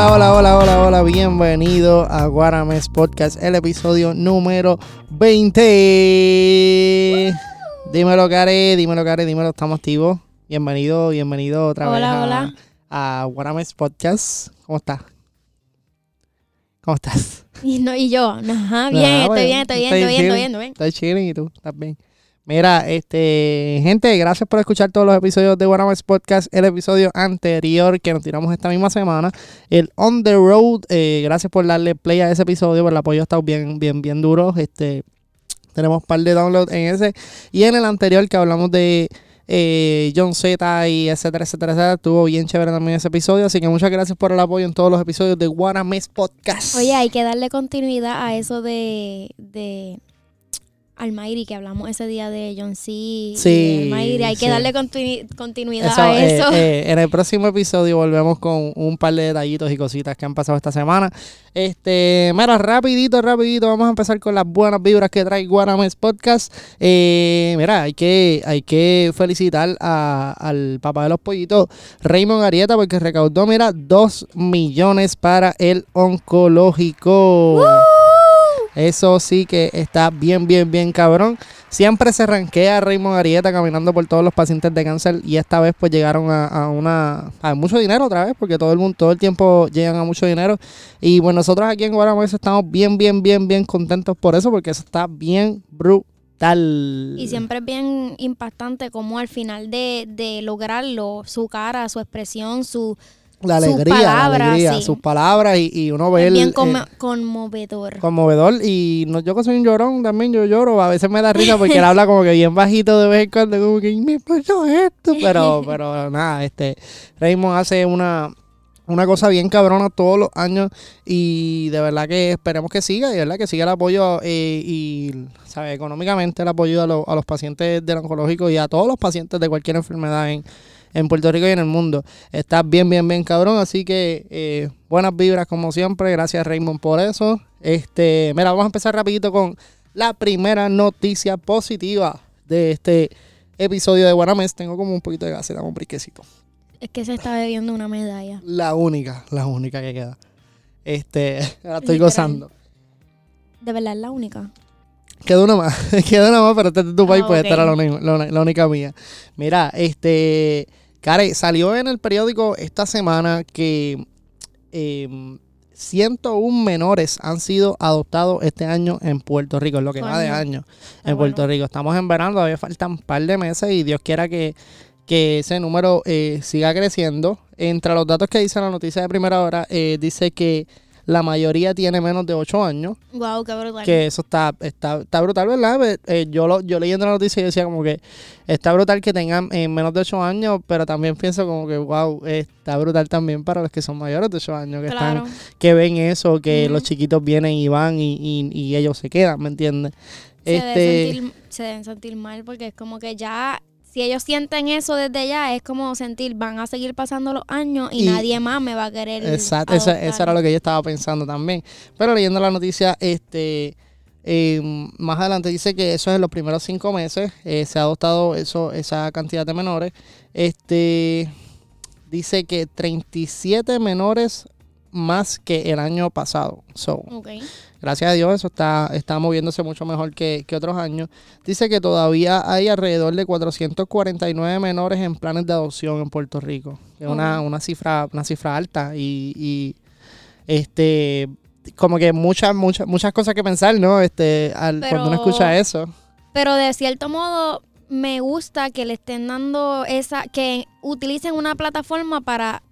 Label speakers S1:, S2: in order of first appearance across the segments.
S1: hola, hola, hola, hola, hola. Bienvenido a Guarames Podcast, el episodio número 20. Dímelo, Care, dímelo, Care, dímelo, estamos activos. Bienvenido, bienvenido otra
S2: Hola,
S1: vez a,
S2: hola.
S1: a Guarames Podcast. ¿Cómo estás? ¿Cómo estás?
S2: Y, no, y yo, ajá, bien,
S1: Ah,
S2: estoy bien, estoy bien,
S1: estoy
S2: estoy bien, estoy bien, estoy bien.
S1: Estás chilling y tú, estás bien. Mira, este, gente, gracias por escuchar todos los episodios de Guanamas Podcast. El episodio anterior que nos tiramos esta misma semana, el On the Road. eh, gracias por darle play a ese episodio, por el apoyo ha estado bien, bien, bien duro. Este, tenemos un par de downloads en ese. Y en el anterior que hablamos de eh, John Z y etcétera, etcétera, etcétera. Estuvo bien chévere también ese episodio. Así que muchas gracias por el apoyo en todos los episodios de Guanames Podcast.
S2: Oye, hay que darle continuidad a eso de, de Almairi, que hablamos ese día de John C.
S1: Sí,
S2: Almairi. Hay que
S1: sí.
S2: darle continu- continuidad
S1: Eso,
S2: a
S1: eh,
S2: eso.
S1: eh, en el próximo episodio volvemos con un par de detallitos y cositas que han pasado esta semana. Este, mira, rapidito, rapidito, vamos a empezar con las buenas vibras que trae Guanames Podcast. Eh, mira, hay que, hay que felicitar a- al papá de los pollitos, Raymond Arieta, porque recaudó, mira, 2 millones para el oncológico. Eso sí que está bien, bien, bien cabrón. Siempre se ranquea Raymond Arieta caminando por todos los pacientes de cáncer y esta vez pues llegaron a, una a mucho dinero otra vez porque todo el mundo todo el tiempo llegan a mucho dinero y bueno nosotros aquí en Guaramuez estamos bien bien bien bien contentos por eso porque eso está bien brutal.
S2: Y siempre es bien impactante como al final de, de lograrlo, su cara, su expresión, su
S1: la
S2: sus
S1: alegría, la
S2: palabras,
S1: alegría,
S2: sí.
S1: sus palabras y, y uno ve
S2: es
S1: el,
S2: bien
S1: eh,
S2: conmo- conmovedor.
S1: conmovedor. Y no, yo que soy un llorón también yo lloro. A veces me da risa porque él habla como que bien bajito de vez en cuando como que me pasó esto pero pero nada este Raymond hace una una cosa bien cabrona todos los años y de verdad que esperemos que siga y de verdad que siga el apoyo eh, y sabe económicamente el apoyo a, los- a los pacientes del oncológico y a todos los pacientes de cualquier enfermedad en, en Puerto Rico y en el mundo. Está bien, bien, bien cabrón. Así que eh, buenas vibras como siempre. Gracias Raymond por eso. Este, mira, vamos a empezar rapidito con la primera noticia positiva de este episodio de Guanames. Tengo como un poquito de gas, dame un briquecito.
S2: Es que se está bebiendo una medalla.
S1: La única, la única que queda. Este, la estoy
S2: Literal.
S1: gozando.
S2: De verdad es la única.
S1: Queda una más, queda una más, pero este es tu país,
S2: Ah,
S1: pues
S2: ok.
S1: esta era la, uni- la- la única mía. Mira, este, Care, salió en el periódico esta semana que eh, 101 menores han sido adoptados este año en Puerto Rico, en lo que va de año
S2: Está
S1: en Puerto
S2: bueno.
S1: Rico. Estamos en verano, todavía faltan un par de meses y Dios quiera que, que ese número eh, siga creciendo. Entre los datos que dice la noticia de primera hora, eh, dice que la mayoría tiene menos de 8 años.
S2: Wow, qué brutal.
S1: Que eso está, está, está brutal, ¿verdad? Eh, yo, lo, yo leyendo la noticia decía como que está brutal que tengan eh, menos de 8 años, pero también pienso como que, wow, está brutal también para los que son mayores de 8 años, que,
S2: Claro.
S1: están, que ven eso, que los chiquitos vienen y van y, y, y ellos se quedan, ¿me entiendes?
S2: Se,
S1: Este,
S2: deben sentir, se deben sentir mal porque es como que ya, si ellos sienten eso desde ya, es como sentir, van a seguir pasando los años y,
S1: Y-
S2: nadie más me va a querer.
S1: Exacto, eso era lo que yo estaba pensando también. Pero leyendo la noticia, este eh, más adelante dice que eso es en los primeros cinco meses. eh, se ha adoptado eso, esa cantidad de menores. Este dice que 37 menores más que el año pasado. So, gracias a Dios, eso está, está moviéndose mucho mejor que, que otros años. Dice que todavía hay alrededor de 449 menores en planes de adopción en Puerto Rico. Es una, una cifra, una cifra alta y, y, este como que muchas, muchas, muchas cosas que pensar, ¿no? Este, al, cuando uno escucha eso.
S2: Pero de cierto modo, me gusta que le estén dando esa, que utilicen una plataforma para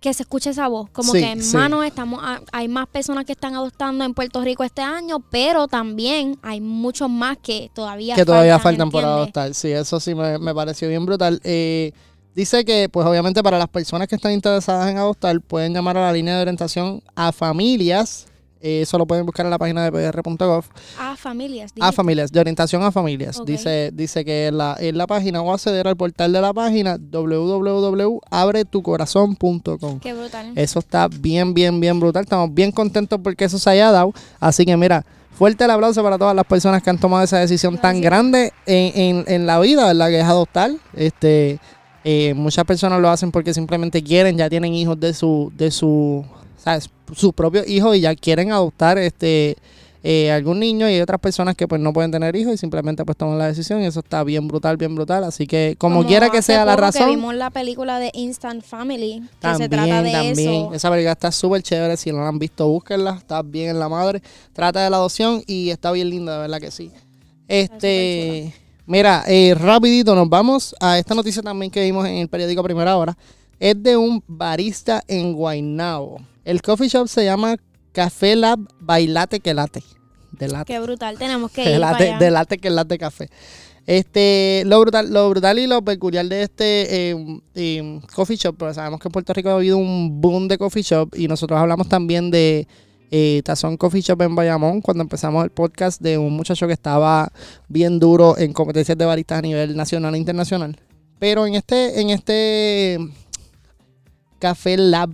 S2: que se escuche esa voz. Como
S1: Sí,
S2: que,
S1: sí.
S2: hermano, estamos, a- hay más personas que están adoptando en Puerto Rico este año, pero también hay muchos más que todavía
S1: que todavía faltan por adoptar. Sí, eso sí me, me pareció bien brutal. Eh, dice que, pues obviamente para las personas que están interesadas en adoptar, pueden llamar a la línea de orientación a familias. Eso lo pueden buscar en la página de pr.gov.
S2: A familias.
S1: A
S2: dijiste.
S1: familias, de orientación a familias. Dice, dice que en la, en la página o acceder al portal de la página www.abretucorazon.com.
S2: Qué brutal.
S1: Eso está bien, bien, bien brutal. Estamos bien contentos porque eso se haya dado. Así que mira, fuerte el aplauso para todas las personas que han tomado esa decisión tan grande en, en- en la vida, ¿verdad? Que es adoptar. Este, eh, muchas personas lo hacen porque simplemente quieren, ya tienen hijos de su, de su, ¿sabes? sus propios hijos y ya quieren adoptar este eh, algún niño y hay otras personas que pues no pueden tener hijos y simplemente pues toman la decisión y eso está bien brutal, bien brutal. Así que como, quiera que sea la
S2: que
S1: razón.
S2: vimos la película de Instant Family, que
S1: También,
S2: se trata de
S1: también.
S2: eso.
S1: Esa película está súper chévere. Si no la han visto, búsquenla. Está bien en la madre. Trata de la adopción y está bien linda, de verdad que sí. Este, mira, eh, rapidito nos vamos a esta noticia también que vimos en el periódico Primera Hora. Es de un barista en Guaynabo. El coffee shop se llama Café Lab Bailate que late. De late.
S2: Qué brutal, tenemos que ir para
S1: late,
S2: allá.
S1: de late que late café. Este, lo brutal, lo brutal y lo peculiar de este eh, eh, coffee shop, porque sabemos que en Puerto Rico ha habido un boom de coffee shop y nosotros hablamos también de eh, Tazón Coffee Shop en Bayamón cuando empezamos el podcast de un muchacho que estaba bien duro en competencias de baristas a nivel nacional e internacional. Pero en este, en este Café Lab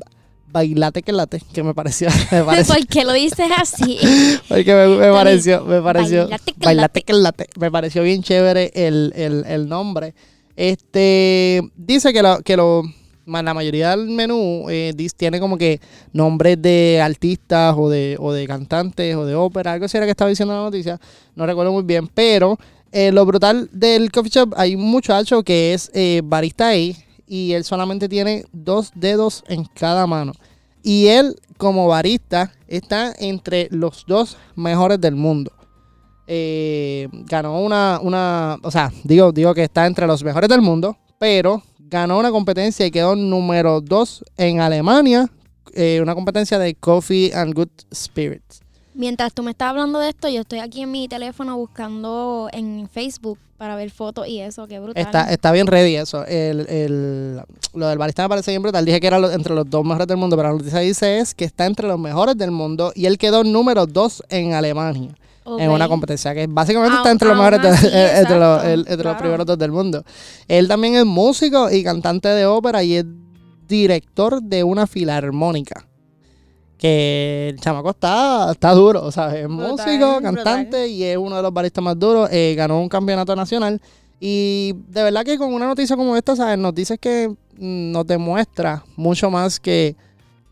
S1: Bailate que late, que me pareció, me pareció
S2: ¿Por qué lo dices así?
S1: porque me, me pareció, me pareció,
S2: Bailate que
S1: bailate
S2: late.
S1: que late. me pareció bien chévere el, el, el nombre. Este, dice que, lo, que lo, la mayoría del menú eh, tiene como que nombres de artistas o de, o de cantantes o de ópera, algo así era que estaba diciendo en la noticia, no recuerdo muy bien, pero eh, lo brutal del coffee shop, hay un muchacho que es eh, barista ahí y él solamente tiene dos dedos en cada mano. Y él, como barista, está entre los dos mejores del mundo. Eh, ganó una, una, o sea, digo, digo que está entre los mejores del mundo, pero ganó una competencia y quedó número dos en Alemania, eh, una competencia de Coffee and Good Spirits.
S2: Mientras tú me estás hablando de esto, yo estoy aquí en mi teléfono buscando en Facebook para ver fotos y eso, qué brutal.
S1: Está, está bien ready eso. El, el- lo del barista me parece bien brutal. Dije que era lo- entre los dos mejores del mundo, pero la noticia dice es que está entre los mejores del mundo y él quedó número dos en Alemania. En una competencia que básicamente está entre los mejores, de- entre, los, el- entre los primeros dos del mundo. Él también es músico y cantante de ópera y es director de una filarmónica. Que el chamaco está, está duro, o sea, es
S2: Brutal,
S1: músico,
S2: brutal.
S1: cantante y es uno de los baristas más duros. eh, ganó un campeonato nacional. Y de verdad que con una noticia como esta, ¿sabes? Noticias que mm, nos demuestra mucho más que,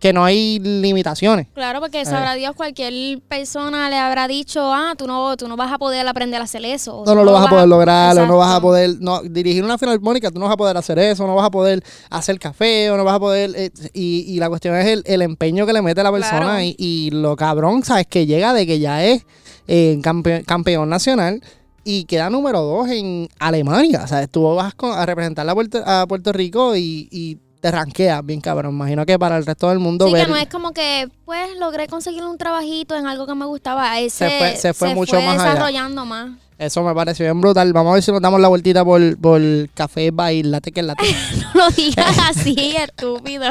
S1: que no hay limitaciones.
S2: Claro,
S1: Eh.
S2: porque sabrá Dios, cualquier persona le habrá dicho, ah, tú no, tú no vas a poder aprender a hacer eso. o
S1: No, no lo vas a poder lograr, o no vas a poder no, dirigir una filarmónica, tú no vas a poder hacer eso, no vas a poder hacer café, o no vas a poder... eh, y, y la cuestión es el, el empeño que le mete la persona
S2: Claro.
S1: y, y lo cabrón, ¿sabes? Que llega de que ya es eh, campe- campeón nacional y queda número dos en Alemania, ¿sabes? Tú vas a representar a Puerto, a Puerto Rico y, y te ranqueas bien cabrón. Imagino que para el resto del mundo
S2: Sí,
S1: ver...
S2: que no es como que, pues, logré conseguir un trabajito en algo que me gustaba. Ese
S1: Se fue- se fue mucho más allá.
S2: desarrollando más.
S1: Eso me pareció bien brutal. Vamos a ver si nos damos la vueltita por, por Café Bailate que late.
S2: No lo digas así, estúpido.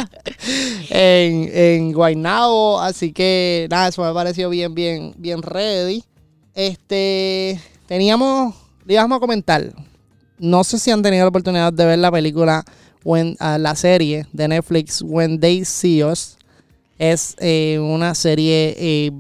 S1: en, en Guaynabo. Así que nada, eso me pareció bien, bien, bien ready. Este, teníamos, le íbamos a comentar. No sé si han tenido la oportunidad de ver la película, when, la serie de Netflix, When They See Us. Es eh, una serie eh,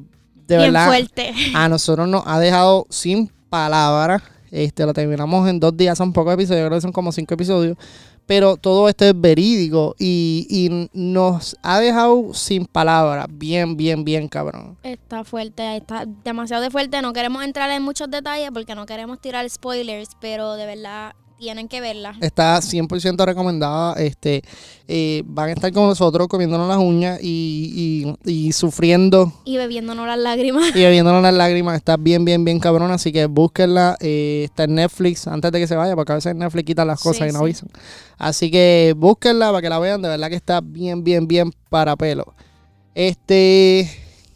S1: de
S2: Bien
S1: verdad
S2: fuerte.
S1: a nosotros nos ha dejado sin palabras. Este, lo terminamos en dos días, son pocos episodios, creo que son como cinco episodios. Pero todo esto es verídico y, y nos ha dejado sin palabras. Bien, bien, bien, cabrón.
S2: Está fuerte, está demasiado de fuerte. No queremos entrar en muchos detalles porque no queremos tirar spoilers, pero de verdad tienen que verla.
S1: Está 100% recomendada. Este, eh, van a estar con nosotros comiéndonos las uñas y, y, y sufriendo
S2: Y bebiéndonos las lágrimas.
S1: y bebiéndonos las lágrimas. Está bien, bien, bien cabrón. Así que búsquenla. eh, está en Netflix antes de que se vaya, porque a veces Netflix quita las cosas
S2: Sí,
S1: y no
S2: sí.
S1: avisan. Así que búsquenla para que la vean. De verdad que está bien, bien, bien para pelo. Este.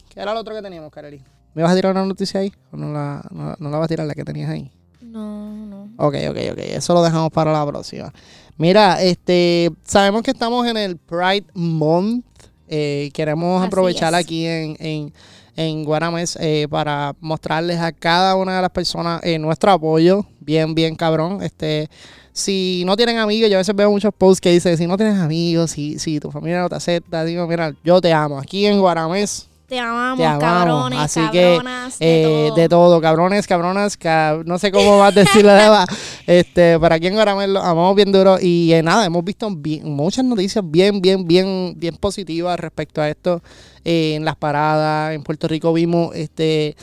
S1: ¿Qué era lo otro que teníamos, Kareli? ¿Me vas a tirar una noticia ahí? ¿O no la, no, no la vas a tirar la que tenías ahí?
S2: No, no.
S1: Ok, ok, ok. Eso lo dejamos para la próxima. Mira, este, sabemos que estamos en el Pride Month. Eh, queremos
S2: Así
S1: aprovechar
S2: es.
S1: aquí en, en, en Guarames eh, para mostrarles a cada una de las personas eh, nuestro apoyo. Bien, bien cabrón. Este, si no tienen amigos, yo a veces veo muchos posts que dicen, si no tienes amigos, si, si tu familia no te acepta, digo, mira, yo te amo. Aquí en Guarames
S2: Te amamos,
S1: Te amamos.
S2: cabrones,
S1: Así que,
S2: cabronas, de
S1: Eh,
S2: todo.
S1: de todo, cabrones, cabronas, ca- no sé cómo más decirlo de más. Este, para aquí en Guaramel lo amamos bien duro y eh, nada, hemos visto bien- muchas noticias bien, bien, bien, bien positivas respecto a esto eh, en las paradas. En Puerto Rico vimos este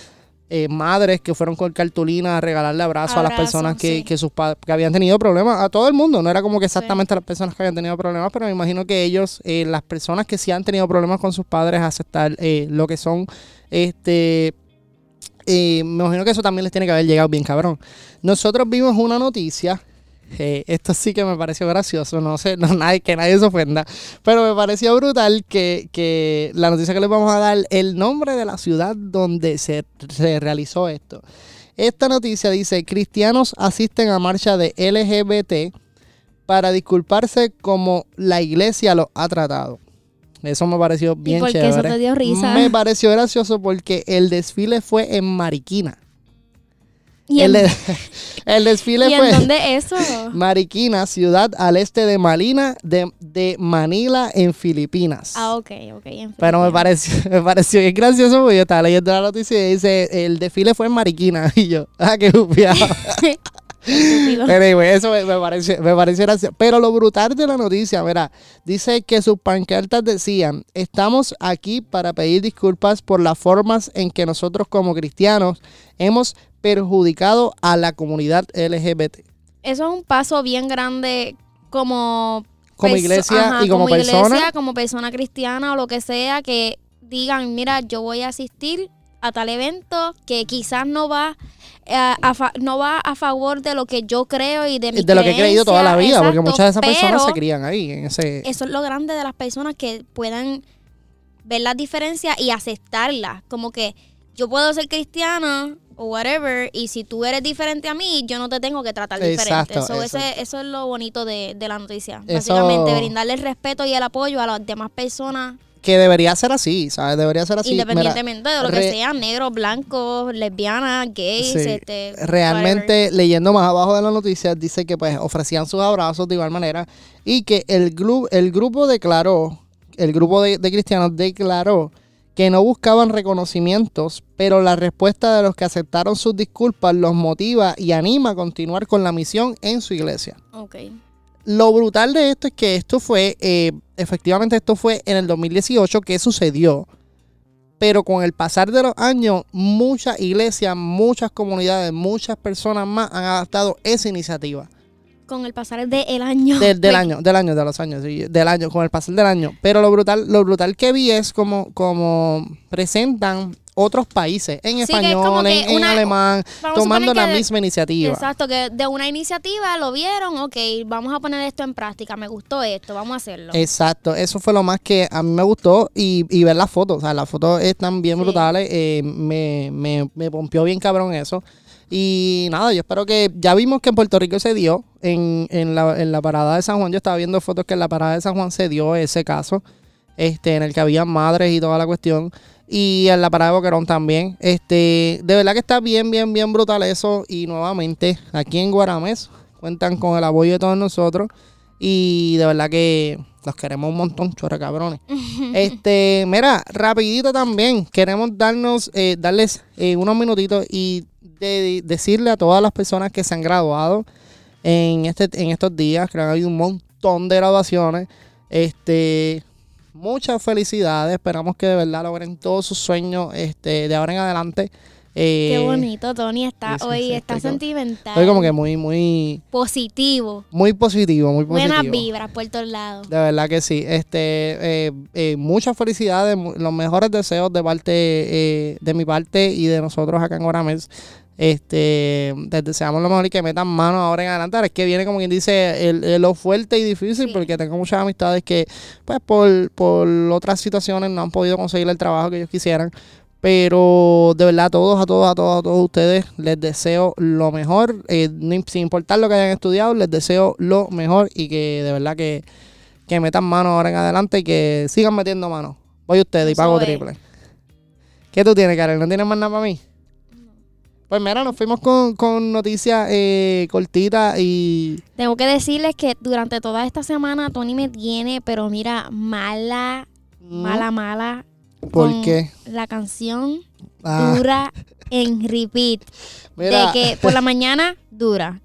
S1: eh, madres que fueron con cartulina a regalarle abrazo a las personas que,
S2: sí.
S1: que sus pa- que habían tenido problemas, a todo el mundo, no era como que exactamente a las personas que habían tenido problemas, pero me imagino que ellos, eh, las personas que sí han tenido problemas con sus padres, aceptar eh, lo que son, este, me imagino que eso también les tiene que haber llegado bien cabrón. Nosotros vimos una noticia. Eh, esto sí que me pareció gracioso, no sé, no, nadie, que nadie se ofenda, pero me pareció brutal que, que la noticia que les vamos a dar, el nombre de la ciudad donde se, se realizó esto. Esta noticia dice, cristianos asisten a marcha de LGBT para disculparse como la iglesia los ha tratado. Eso me pareció bien
S2: por qué
S1: chévere.
S2: eso te dio risa?
S1: Me pareció gracioso porque el desfile fue en Mariquina.
S2: ¿Y
S1: el,
S2: en,
S1: de- el desfile
S2: ¿y en
S1: fue
S2: dónde eso?
S1: Mariquina, ciudad al este de Malina, de, de Manila, en Filipinas.
S2: Ah, ok, ok. en
S1: Pero me pareció, me pareció bien gracioso porque yo estaba leyendo la noticia y dice, el desfile fue en Mariquina. Y yo, ah, qué.
S2: Estúpido.
S1: Pero anyway, eso me, me pareció, me pareció gracioso. Pero lo brutal de la noticia, mira, dice que sus pancartas decían, estamos aquí para pedir disculpas por las formas en que nosotros como cristianos hemos perjudicado a la comunidad LGBT.
S2: Eso es un paso bien grande como...
S1: Como iglesia
S2: ajá,
S1: y como, persona.
S2: iglesia, como persona cristiana o lo que sea, que digan, mira, yo voy a asistir a tal evento que quizás no va eh, a, no va a favor de lo que yo creo y de mi
S1: de lo que he creído toda la vida, porque muchas de esas personas se crían ahí, en ese...
S2: Eso es lo grande de las personas que puedan ver las diferencias y aceptarlas. Como que yo puedo ser cristiana o whatever, y si tú eres diferente a mí, yo no te tengo que tratar diferente.
S1: Exacto,
S2: So, ese- eso es lo bonito de, de la noticia.
S1: Eso-
S2: Básicamente, brindarle el respeto y el apoyo a las demás personas,
S1: Que debería ser así, ¿sabes? Debería ser así. Mira,
S2: independientemente de lo
S1: re-
S2: que sean, negros, blancos, lesbianas, gays,
S1: Sí.
S2: este, whatever.
S1: realmente leyendo más abajo de la noticia dice que pues ofrecían sus abrazos de igual manera y que el, gru- el grupo declaró, el grupo de, de cristianos declaró que no buscaban reconocimientos, pero la respuesta de los que aceptaron sus disculpas los motiva y anima a continuar con la misión en su iglesia. Lo brutal de esto es que esto fue, eh, efectivamente esto fue en el 2018 que sucedió, pero con el pasar de los años, muchas iglesias, muchas comunidades, muchas personas más han adaptado esa iniciativa.
S2: Con el pasar del año.
S1: Del, año, del año, de los años, sí, del año, con el pasar del año. Pero lo brutal, lo brutal que vi es como, como presentan otros países en
S2: Sí,
S1: español, en, en
S2: una-
S1: alemán, tomando la misma iniciativa.
S2: Exacto, que de una iniciativa lo vieron, ok, vamos a poner esto en práctica, me gustó esto, vamos a hacerlo.
S1: Exacto, eso fue lo más que a mí me gustó y, y ver las fotos, o sea, las fotos están bien
S2: Sí.
S1: brutales, eh, me, me, me pompió bien cabrón eso. Y nada, yo espero que ya vimos que en Puerto Rico se dio, en, en, la, en la parada de San Juan, yo estaba viendo fotos que en la parada de San Juan se dio ese caso, este, en el que había madres y toda la cuestión. Y en la parada de Boquerón también. Este, de verdad que está bien, bien, bien brutal eso. Y nuevamente, aquí en Guaramés, cuentan con el apoyo de todos nosotros. Y de verdad que los queremos un montón, chorre cabrones. este, mira, rapidito también, queremos darnos, eh, darles eh, unos minutitos y de- decirle a todas las personas que se han graduado en este, en estos días, que han habido un montón de graduaciones. Este, muchas felicidades. Esperamos que de verdad logren todos sus sueños este, de ahora en adelante. Eh,
S2: Qué bonito, Tony, está
S1: sí, sí,
S2: hoy,
S1: sí,
S2: está sentimental.
S1: Estoy como que muy, muy,
S2: positivo.
S1: muy positivo, muy positivo.
S2: Buenas vibras por todos lados.
S1: De verdad que sí. Este, eh, eh, muchas felicidades, los mejores deseos de parte, eh, de mi parte y de nosotros acá en Oramels. Este, les deseamos lo mejor y que metan mano ahora en adelante. Es que viene como quien dice el, el- lo fuerte y difícil
S2: Sí.
S1: porque tengo muchas amistades que pues por, por otras situaciones no han podido conseguir el trabajo que ellos quisieran. Pero de verdad a todos, a todos, a todos, a todos ustedes les deseo lo mejor. eh, sin importar lo que hayan estudiado, les deseo lo mejor y que de verdad que, que metan mano ahora en adelante y que sigan metiendo mano. Voy ustedes y pago triple. ¿Qué tú tienes, Karen? ¿No tienes más nada para mí? Pues mira, nos fuimos con, con noticias eh, cortitas y...
S2: Tengo que decirles que durante toda esta semana Tony me tiene, pero mira, mala, mala, mala.
S1: ¿Por
S2: con
S1: qué?
S2: La canción
S1: Ah,
S2: dura en repeat.
S1: mira,
S2: De que por la mañana dura.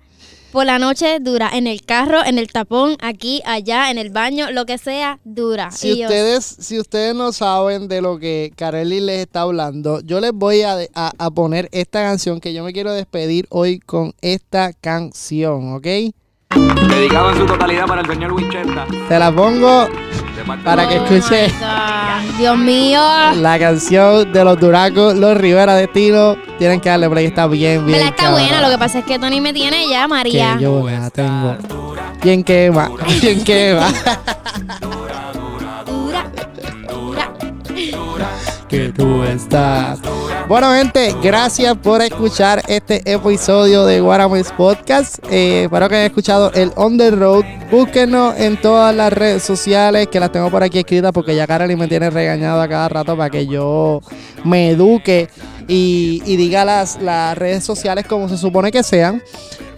S2: Por la noche dura. En el carro, en el tapón, aquí, allá, en el baño, lo que sea, dura.
S1: si
S2: Y yo,
S1: ustedes, si ustedes no saben de lo que Kareli les está hablando, yo les voy a, a- a poner esta canción que yo me quiero despedir hoy con esta canción, ¿ok?
S3: Dedicado en su totalidad para el señor Winchester.
S1: Te la pongo para que
S2: Oh
S1: escuche
S2: God. Dios mío.
S1: la canción de los Duracos, los Rivera Destino. Tienen que darle play, está bien, bien.
S2: ¿Verdad? Está
S1: cabrón.
S2: buena. Lo que pasa es que Tony me tiene ya, María.
S1: Que yo la tengo. Bien quema, bien quema. Que tú estás. Bueno, gente, gracias por escuchar este episodio de Guaramis Podcast. Eh, espero que hayan escuchado el On the Road. Búsquenos en todas las redes sociales, que las tengo por aquí escritas, porque ya Kareli me tiene regañado a cada rato para que yo me eduque y, y diga las, las redes sociales como se supone que sean.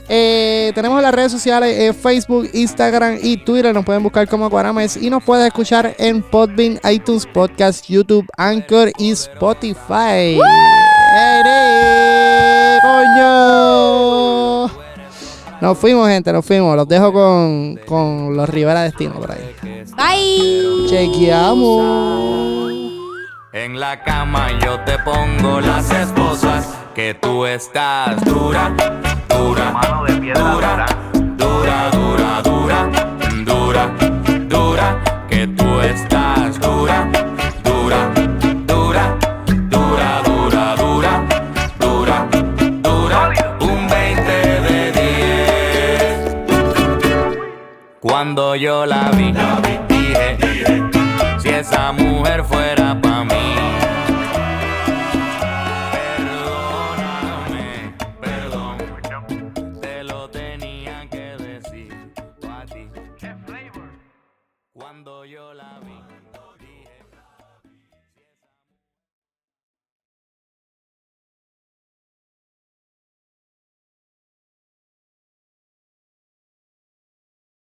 S1: Eh, tenemos las redes sociales eh, Facebook, Instagram y Twitter. Nos pueden buscar como Guarames y nos pueden escuchar en Podbean, iTunes Podcast, YouTube, Anchor y Spotify. ¡Ere! ¡Coño! Nos fuimos, gente, nos fuimos. Los dejo con, con los Rivera Destino por ahí.
S2: Bye.
S1: Chequeamos.
S3: En la cama yo te pongo las esposas que tú estás dura, dura, mano de piedra dura, dura, dura, dura, dura, dura, que tú estás dura, dura, dura, dura, dura, dura, dura, dura, un 20 de 10. Cuando yo la vi, dije, si esa mujer fuera